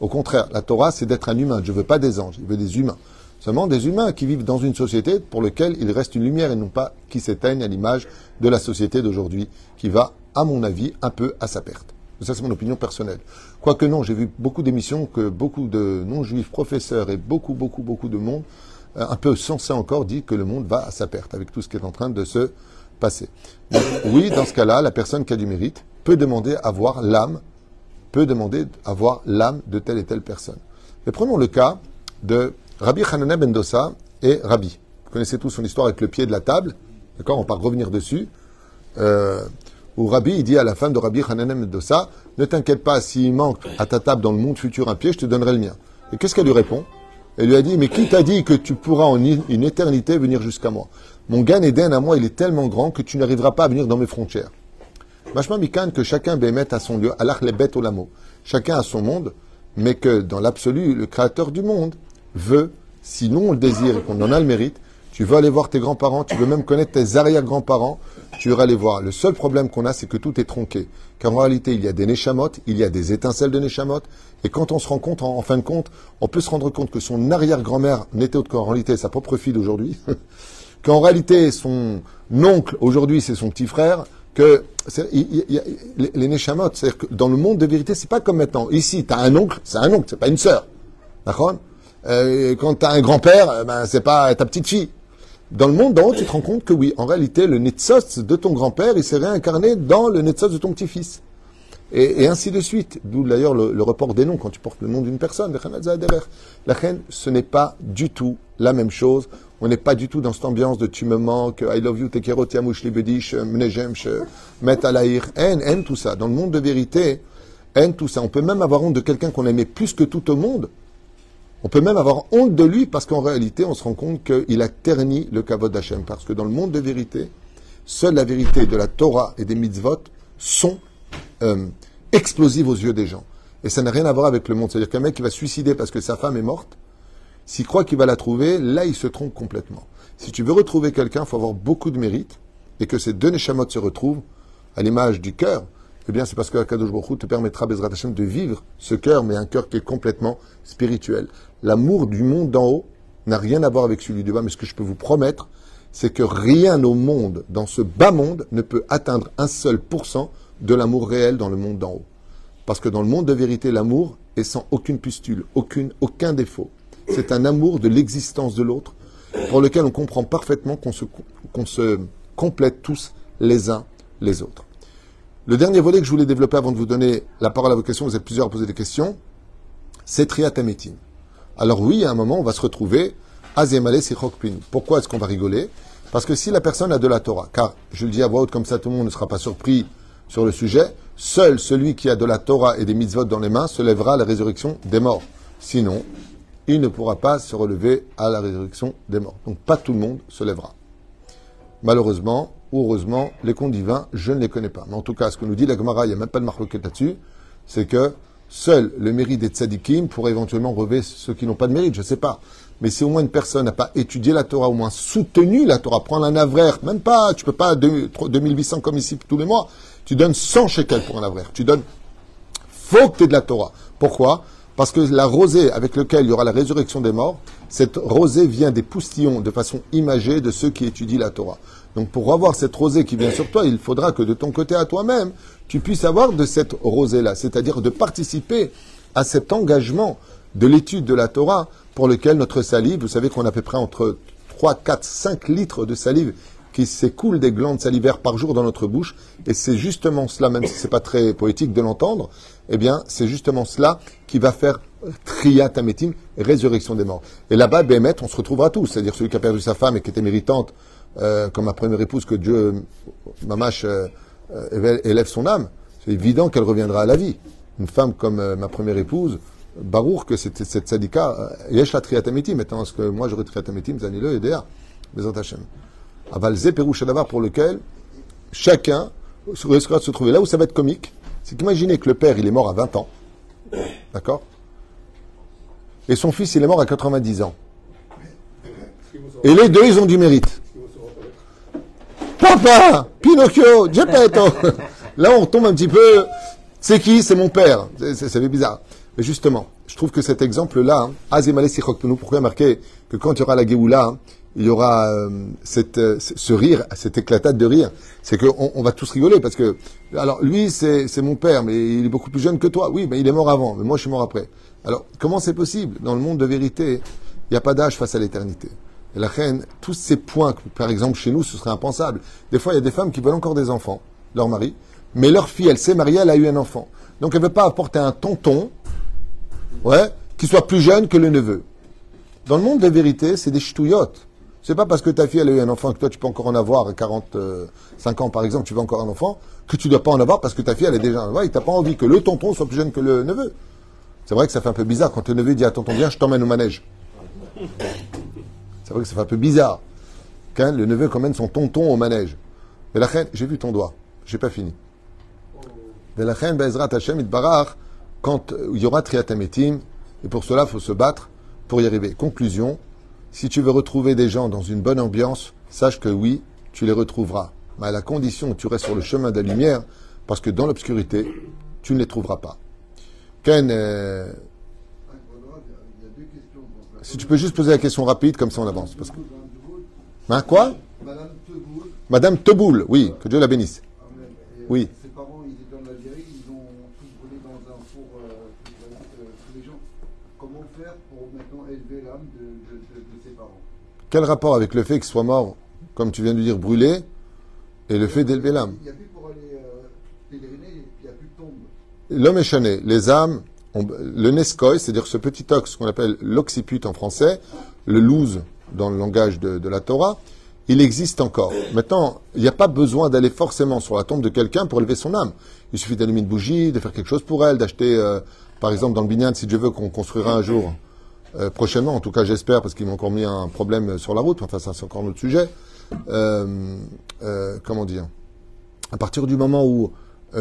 Au contraire, la Torah, c'est d'être un humain. Je veux pas des anges, je veux des humains. Seulement des humains qui vivent dans une société pour laquelle il reste une lumière et non pas qui s'éteignent à l'image de la société d'aujourd'hui, qui va, à mon avis, un peu à sa perte. Ça, c'est mon opinion personnelle. Quoique non, j'ai vu beaucoup d'émissions que beaucoup de non-juifs professeurs et beaucoup, beaucoup, beaucoup de monde, euh, un peu sensé encore, dit que le monde va à sa perte avec tout ce qui est en train de se passer. oui, dans ce cas-là, la personne qui a du mérite peut demander à voir l'âme, peut demander à voir l'âme de telle et telle personne. Mais prenons le cas de Rabbi Hanana ben Dossa et Rabbi. Vous connaissez tous son histoire avec le pied de la table. D'accord On va revenir dessus. Euh, où Rabbi il dit à la femme de Rabbi Hananem Dossa, ne t'inquiète pas, s'il manque à ta table dans le monde futur un pied, je te donnerai le mien. Et qu'est-ce qu'elle lui répond? Elle lui a dit, mais qui t'a dit que tu pourras en une éternité venir jusqu'à moi? Mon Gan Eden à moi, il est tellement grand que tu n'arriveras pas à venir dans mes frontières. Machma Mikan, que chacun bémette à son lieu, Allah les bêtes au lamo. Chacun a son monde, mais que dans l'absolu, le créateur du monde veut, sinon on le désire et qu'on en a le mérite, tu veux aller voir tes grands-parents, tu veux même connaître tes arrière-grands-parents, tu iras les voir. Le seul problème qu'on a, c'est que tout est tronqué. Car en réalité, il y a des néchamotes, il y a des étincelles de néchamotes, et quand on se rend compte, en, fin de compte, on peut se rendre compte que son arrière-grand-mère n'était autre qu'en réalité sa propre fille d'aujourd'hui, *laughs* qu'en réalité son oncle aujourd'hui c'est son petit frère, que les néchamotes, c'est-à-dire que dans le monde de vérité, c'est pas comme maintenant. Ici, tu as un oncle, c'est un oncle, c'est pas une sœur. D'accord? Euh, Quand tu as un grand-père, ben, c'est pas ta petite fille. Dans le monde d'en haut, tu te rends compte que oui, en réalité, le Netzos de ton grand-père, il s'est réincarné dans le Netzos de ton petit-fils. Et, ainsi de suite. D'où d'ailleurs le, report des noms quand tu portes le nom d'une personne. La reine, ce n'est pas du tout la même chose. On n'est pas du tout dans cette ambiance de tu me manques, I love you, tekero, tiamouch, libedish, mnejem, met alaïr, haine, haine, tout ça. Dans le monde de vérité, haine, tout ça. On peut même avoir honte de quelqu'un qu'on aimait plus que tout au monde. On peut même avoir honte de lui parce qu'en réalité, on se rend compte qu'il a terni le kavod d'Hachem. Parce que dans le monde de vérité, seule la vérité de la Torah et des mitzvot sont euh, explosives aux yeux des gens. Et ça n'a rien à voir avec le monde. C'est-à-dire qu'un mec qui va suicider parce que sa femme est morte, s'il croit qu'il va la trouver, là, il se trompe complètement. Si tu veux retrouver quelqu'un, il faut avoir beaucoup de mérite et que ces deux neshamot se retrouvent à l'image du cœur. Eh bien, c'est parce que Kadosh Baruch te permettra, Bezrat Hashem, de vivre ce cœur, mais un cœur qui est complètement spirituel. L'amour du monde d'en haut n'a rien à voir avec celui du bas, mais ce que je peux vous promettre, c'est que rien au monde, dans ce bas monde, ne peut atteindre un seul pourcent de l'amour réel dans le monde d'en haut. Parce que dans le monde de vérité, l'amour est sans aucune pustule, aucune, aucun défaut. C'est un amour de l'existence de l'autre, pour lequel on comprend parfaitement qu'on se, se complète tous les uns les autres. Le dernier volet que je voulais développer avant de vous donner la parole à vos questions, vous êtes plusieurs à poser des questions, c'est Triatametim. Alors oui, à un moment, on va se retrouver à Zemale Sichokpin. Pourquoi est-ce qu'on va rigoler? Parce que si la personne a de la Torah, car je le dis à voix haute comme ça, tout le monde ne sera pas surpris sur le sujet, seul celui qui a de la Torah et des mitzvot dans les mains se lèvera à la résurrection des morts. Sinon, il ne pourra pas se relever à la résurrection des morts. Donc pas tout le monde se lèvera. Malheureusement, ou heureusement, les comptes divins, je ne les connais pas. Mais en tout cas, ce que nous dit la Gemara, il n'y a même pas de marque là-dessus, c'est que seul le mérite des tzadikim pourrait éventuellement relever ceux qui n'ont pas de mérite, je ne sais pas. Mais si au moins une personne n'a pas étudié la Torah, au moins soutenu la Torah, prendre un avraire, même pas, tu peux pas 2800 comme ici tous les mois, tu donnes 100 shekels pour un avraire. Tu donnes, faut que tu de la Torah. Pourquoi? Parce que la rosée avec laquelle il y aura la résurrection des morts, cette rosée vient des poustillons de façon imagée de ceux qui étudient la Torah. Donc pour avoir cette rosée qui vient sur toi, il faudra que de ton côté à toi-même, tu puisses avoir de cette rosée-là, c'est-à-dire de participer à cet engagement de l'étude de la Torah pour lequel notre salive, vous savez qu'on a à peu près entre 3, 4, 5 litres de salive qui s'écoule des glandes salivaires par jour dans notre bouche, et c'est justement cela, même si c'est pas très poétique de l'entendre, eh bien, c'est justement cela qui va faire Triat Ametim, résurrection des morts. Et là-bas, Bémet, on se retrouvera tous, c'est-à-dire celui qui a perdu sa femme et qui était méritante, euh, comme ma première épouse, que Dieu, Mamache, euh, élève son âme. C'est évident qu'elle reviendra à la vie. Une femme comme ma première épouse, Barour, que cette, cette sadika, yesh la Triat Ametim, maintenant, est-ce que moi j'aurais Triat Ametim, Zanile et Dea, Bezat Hashem. Avalze Perouchadavar pour lequel chacun risquera de se trouver là où ça va être comique. C'est qu'imaginez que le père, il est mort à 20 ans. *coughs* D'accord? Et son fils, il est mort à 90 ans. Et les deux, ils ont du mérite. Papa Pinocchio Geppetto *laughs* Là, on retombe un petit peu. C'est qui? C'est mon père. Ça fait bizarre. Mais justement, je trouve que cet exemple-là, hein, Azemale Sichokpenu, pourquoi marquer que quand il y aura la Géoula, hein, il y aura euh, cette, euh, ce rire, cette éclatade de rire. C'est qu'on on va tous rigoler parce que, alors lui, c'est mon père, mais il est beaucoup plus jeune que toi. Oui, mais il est mort avant, mais moi je suis mort après. Alors, comment c'est possible? Dans le monde de vérité, il n'y a pas d'âge face à l'éternité. Et la reine, tous ces points, par exemple chez nous, ce serait impensable. Des fois, il y a des femmes qui veulent encore des enfants, leur mari, mais leur fille, elle s'est mariée, elle a eu un enfant. Donc elle ne veut pas apporter un tonton, ouais, qui soit plus jeune que le neveu. Dans le monde de vérité, c'est des ch'touillottes. C'est pas parce que ta fille a eu un enfant que toi tu peux encore en avoir à 45 ans par exemple, tu veux encore un enfant, que tu dois pas en avoir parce que ta fille elle est déjà ouais, t'as pas envie que le tonton soit plus jeune que le neveu. C'est vrai que ça fait un peu bizarre quand le neveu dit à tonton viens, je t'emmène au manège. C'est vrai que ça fait un peu bizarre quand le neveu emmène son tonton au manège. Mais la j'ai vu ton doigt, j'ai pas fini. Quand il y aura Triatametim, et pour cela il faut se battre pour y arriver. Conclusion, si tu veux retrouver des gens dans une bonne ambiance, sache que oui, tu les retrouveras. Mais à la condition que tu restes sur le chemin de la lumière, parce que dans l'obscurité, tu ne les trouveras pas. Ken, euh, si tu peux juste poser la question rapide, comme ça on avance. Parce que... Hein, quoi Madame Teboul, oui, que Dieu la bénisse. Oui. Quel rapport avec le fait qu'il soit mort, comme tu viens de dire, brûlé, et le fait d'élever l'âme? Il n'y a plus pour aller euh, pèleriner, il n'y a plus de tombe. L'homme est chané. Les âmes, le nescoy, c'est-à-dire ce petit ox qu'on appelle l'occiput en français, le loose dans le langage de, la Torah, il existe encore. Maintenant, il n'y a pas besoin d'aller forcément sur la tombe de quelqu'un pour élever son âme. Il suffit d'allumer une bougie, de faire quelque chose pour elle, d'acheter, euh, par exemple, dans le binyan, si Dieu veut qu'on construira un jour euh, prochainement, en tout cas j'espère, parce qu'ils m'ont encore mis un problème sur la route, enfin ça c'est encore un autre sujet. Euh, comment dire À partir du moment où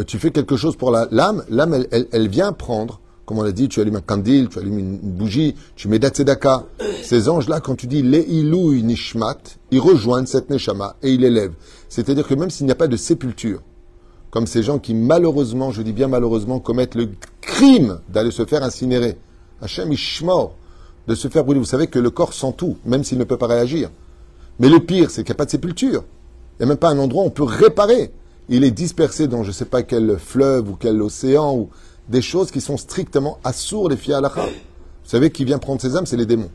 tu fais quelque chose pour l'âme, l'âme elle, vient prendre, comme on l'a dit, tu allumes un candil, tu allumes une, bougie, tu mets Datsedaka. Ces anges-là, quand tu dis Le'ilu nishmat, ils rejoignent cette neshama et ils l'élèvent. C'est-à-dire que même s'il n'y a pas de sépulture, comme ces gens qui malheureusement, je dis bien malheureusement, commettent le crime d'aller se faire incinérer. Hachem Ishmor, de se faire brûler. Vous savez que le corps sent tout, même s'il ne peut pas réagir. Mais le pire, c'est qu'il n'y a pas de sépulture. Il n'y a même pas un endroit où on peut réparer. Il est dispersé dans je ne sais pas quel fleuve ou quel océan ou des choses qui sont strictement assourdes les filles Vous savez qui vient prendre ses âmes, c'est les démons.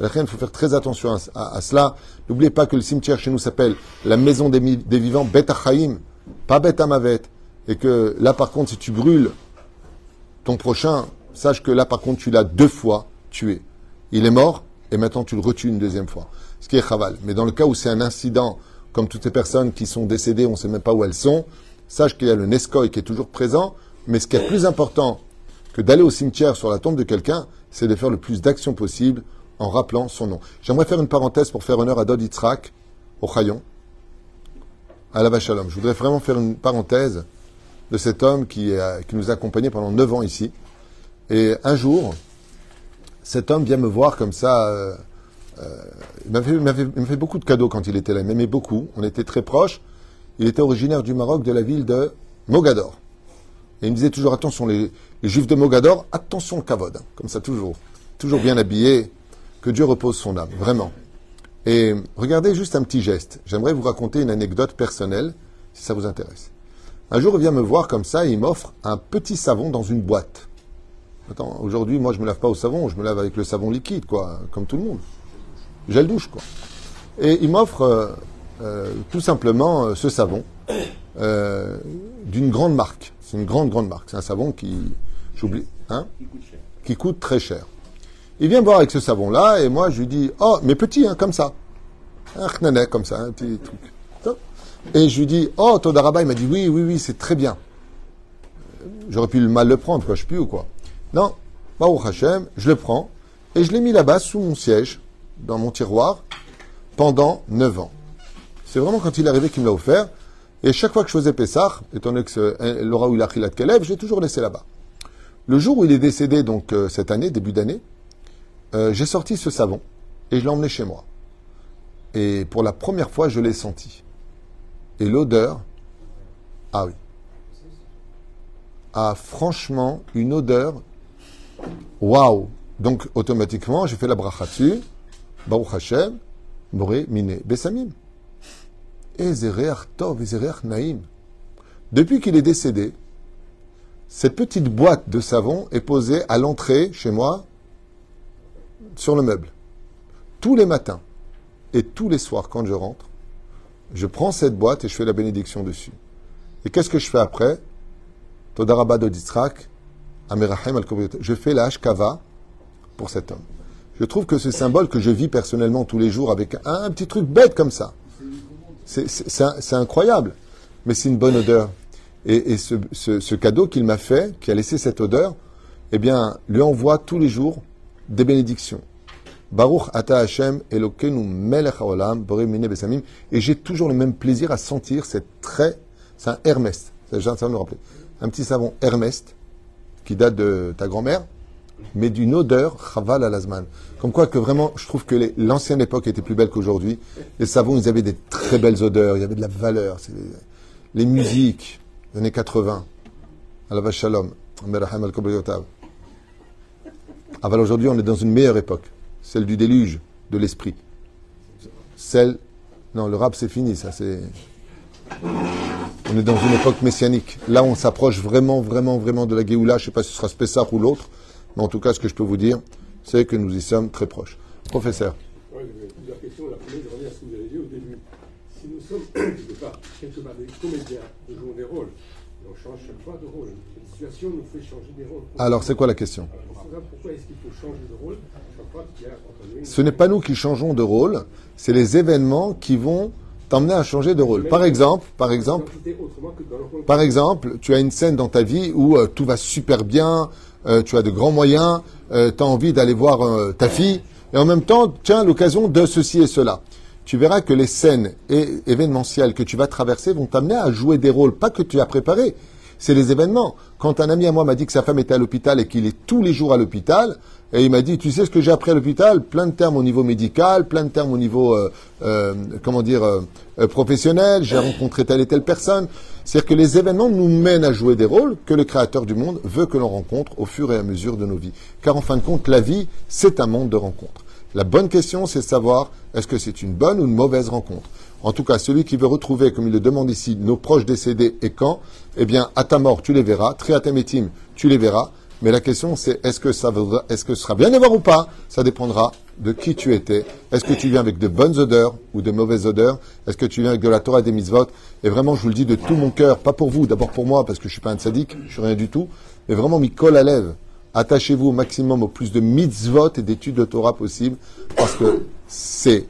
Il faut faire très attention à, cela. N'oubliez pas que le cimetière chez nous s'appelle la maison des, vivants, Bet Achaim, pas Bet Amavet. Et que là, par contre, si tu brûles ton prochain, sache que là, par contre, tu l'as deux fois tué. Il est mort, et maintenant tu le retues une deuxième fois. Ce qui est chaval. Mais dans le cas où c'est un incident, comme toutes ces personnes qui sont décédées, on ne sait même pas où elles sont, sache qu'il y a le Nescoy qui est toujours présent. Mais ce qui est plus important que d'aller au cimetière sur la tombe de quelqu'un, c'est de faire le plus d'actions possible en rappelant son nom. J'aimerais faire une parenthèse pour faire honneur à Dod Yitzhak, au Chayon, à la Shalom. Je voudrais vraiment faire une parenthèse de cet homme qui, qui nous a accompagnés pendant neuf ans ici. Et un jour, cet homme vient me voir comme ça. Euh, euh, il m'avait fait beaucoup de cadeaux quand il était là. Il m'aimait beaucoup. On était très proches. Il était originaire du Maroc, de la ville de Mogador. Et il me disait toujours attention, les, juifs de Mogador, attention le kavod. Hein, comme ça, toujours. Toujours bien habillé, que Dieu repose son âme, vraiment. Et regardez juste un petit geste. J'aimerais vous raconter une anecdote personnelle, si ça vous intéresse. Un jour, il vient me voir comme ça et il m'offre un petit savon dans une boîte. Attends, aujourd'hui, moi, je me lave pas au savon, je me lave avec le savon liquide, quoi, comme tout le monde. Gel douche, quoi. Et il m'offre euh, euh, tout simplement euh, ce savon d'une grande marque. C'est une grande, grande marque. C'est un savon qui, j'oublie, hein, qui coûte très cher. Il vient boire avec ce savon-là, et moi, je lui dis, oh, mais petit, hein, comme ça. Un khnanet, comme ça, un petit truc. Et je lui dis, oh, Todaraba, il m'a dit, oui, oui, oui, c'est très bien. J'aurais pu mal le prendre, quoi, je plus ou quoi. Non, Baruch Hashem, je le prends, et je l'ai mis là-bas, sous mon siège, dans mon tiroir, pendant neuf ans. C'est vraiment quand il est arrivé qu'il me l'a offert, et chaque fois que je faisais Pessah, étant donné que euh, Laura ou il a je l'ai toujours laissé là-bas. Le jour où il est décédé, donc euh, cette année, début d'année, euh, j'ai sorti ce savon et je l'ai emmené chez moi. Et pour la première fois, je l'ai senti. Et l'odeur, ah oui, a franchement une odeur, waouh Donc automatiquement, j'ai fait la bracha dessus, Baruch Hashem, Boré Mine Besamim. Depuis qu'il est décédé, cette petite boîte de savon est posée à l'entrée chez moi sur le meuble. Tous les matins et tous les soirs quand je rentre, je prends cette boîte et je fais la bénédiction dessus. Et qu'est-ce que je fais après? Je fais la Hashkava pour cet homme. Je trouve que ce symbole que je vis personnellement tous les jours avec un, petit truc bête comme ça, c'est incroyable. Mais c'est une bonne odeur. Et, ce, cadeau qu'il m'a fait, qui a laissé cette odeur, eh bien, lui envoie tous les jours des bénédictions. Baruch ata Hashem melech haolam besamim. Et j'ai toujours le même plaisir à sentir cette très, c'est un Hermès. Ça nous rappeler. Un petit savon Hermès qui date de ta grand-mère, mais d'une odeur chaval à l'azman. Comme quoi que vraiment, je trouve que l'ancienne époque était plus belle qu'aujourd'hui. Les savons, ils avaient des très belles odeurs, il y avait de la valeur. Les, les musiques, les années 80, à la vache shalom, al alors aujourd'hui, on est dans une meilleure époque, celle du déluge, de l'esprit. Celle. Non, le rap, c'est fini, ça, c'est. On est dans une époque messianique. Là, on s'approche vraiment, vraiment, vraiment de la Géoula. Je ne sais pas si ce sera Spessar ou l'autre, mais en tout cas, ce que je peux vous dire, c'est que nous y sommes très proches. Professeur. Oui, plusieurs questions. La première, je reviens à ce que vous avez dit au début. Si nous sommes, *coughs* quelque part, quelque part des comédiens, nous jouons des rôles, et on change chaque fois de rôle. Cette situation nous fait changer des rôles. Alors, c'est quoi la question pourquoi est-ce qu'il faut changer de rôle Ce n'est pas nous qui changeons de rôle, c'est les événements qui vont t'emmener à changer de rôle. Par exemple, par exemple, par exemple, tu as une scène dans ta vie où euh, tout va super bien, euh, tu as de grands moyens, euh, tu as envie d'aller voir ta fille, et en même temps, tiens l'occasion de ceci et cela. Tu verras que les scènes événementielles que tu vas traverser vont t'amener à jouer des rôles, pas que tu as préparé, c'est les événements. Quand un ami à moi m'a dit que sa femme était à l'hôpital et qu'il est tous les jours à l'hôpital, Et il m'a dit, tu sais ce que j'ai appris à l'hôpital? Plein de termes au niveau médical, plein de termes au niveau, euh, euh, comment dire, euh, euh, professionnel. J'ai rencontré telle et telle personne. C'est-à-dire que les événements nous mènent à jouer des rôles que le Créateur du monde veut que l'on rencontre au fur et à mesure de nos vies. Car en fin de compte, la vie, c'est un monde de rencontres. La bonne question, c'est de savoir est-ce que c'est une bonne ou une mauvaise rencontre? En tout cas, celui qui veut retrouver, comme il le demande ici, nos proches décédés et quand, eh bien, à ta mort, tu les verras. Triatemetim, tu les verras. Mais la question, c'est est-ce que ça vaudra, est-ce que ce sera bien de voir ou pas? Ça dépendra de qui tu étais. Est-ce que tu viens avec de bonnes odeurs ou de mauvaises odeurs? Est-ce que tu viens avec de la Torah et des mitzvot? Et vraiment, je vous le dis de tout mon cœur, pas pour vous, d'abord pour moi, parce que je suis pas un sadique, je suis rien du tout, mais vraiment, m'y colle à lèvres. Attachez-vous au maximum au plus de mitzvot et d'études de Torah possible, parce que c'est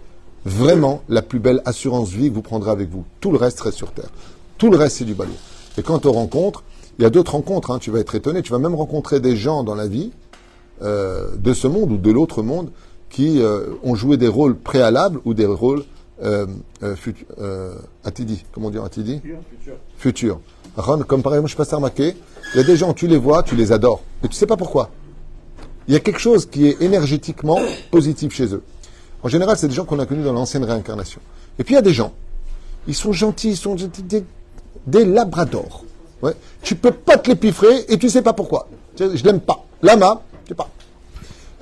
vraiment la plus belle assurance vie que vous prendrez avec vous. Tout le reste reste sur terre. Tout le reste, c'est du ballot. Et quand on rencontre, il y a d'autres rencontres, hein, tu vas être étonné, tu vas même rencontrer des gens dans la vie euh, de ce monde ou de l'autre monde qui euh, ont joué des rôles préalables ou des rôles euh, euh, euh, atidi, comment dire atidi? Futur. Ron, comme par exemple, je passe à remarquer, il y a des gens, tu les vois, tu les adores, mais tu sais pas pourquoi. Il y a quelque chose qui est énergétiquement positif chez eux. En général, c'est des gens qu'on a connus dans l'ancienne réincarnation. Et puis il y a des gens, ils sont gentils, ils sont gentils, des, des labradors. Ouais. Tu peux pas te les piffrer et tu sais pas pourquoi. Je l'aime pas. Lama, je sais pas.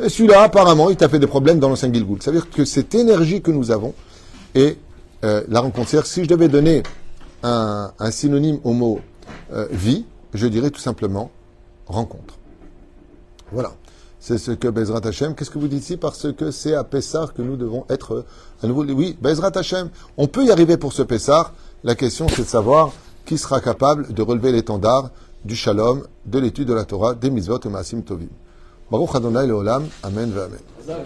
Celui-là, apparemment, il t'a fait des problèmes dans l'ancien Gilgoul. Ça veut dire que cette énergie que nous avons et euh, la rencontre. Si je devais donner un, un synonyme au mot euh, vie, je dirais tout simplement rencontre. Voilà. C'est ce que Bezrat Hashem. Qu'est-ce que vous dites ici Parce que c'est à Pessar que nous devons être à nouveau. Oui, Bezrat Hashem. On peut y arriver pour ce Pessar. La question, c'est de savoir qui sera capable de relever l'étendard du shalom, de l'étude de la Torah, des mitzvot et maasim tovim. Baruch Adonai Leolam. Amen. Amen.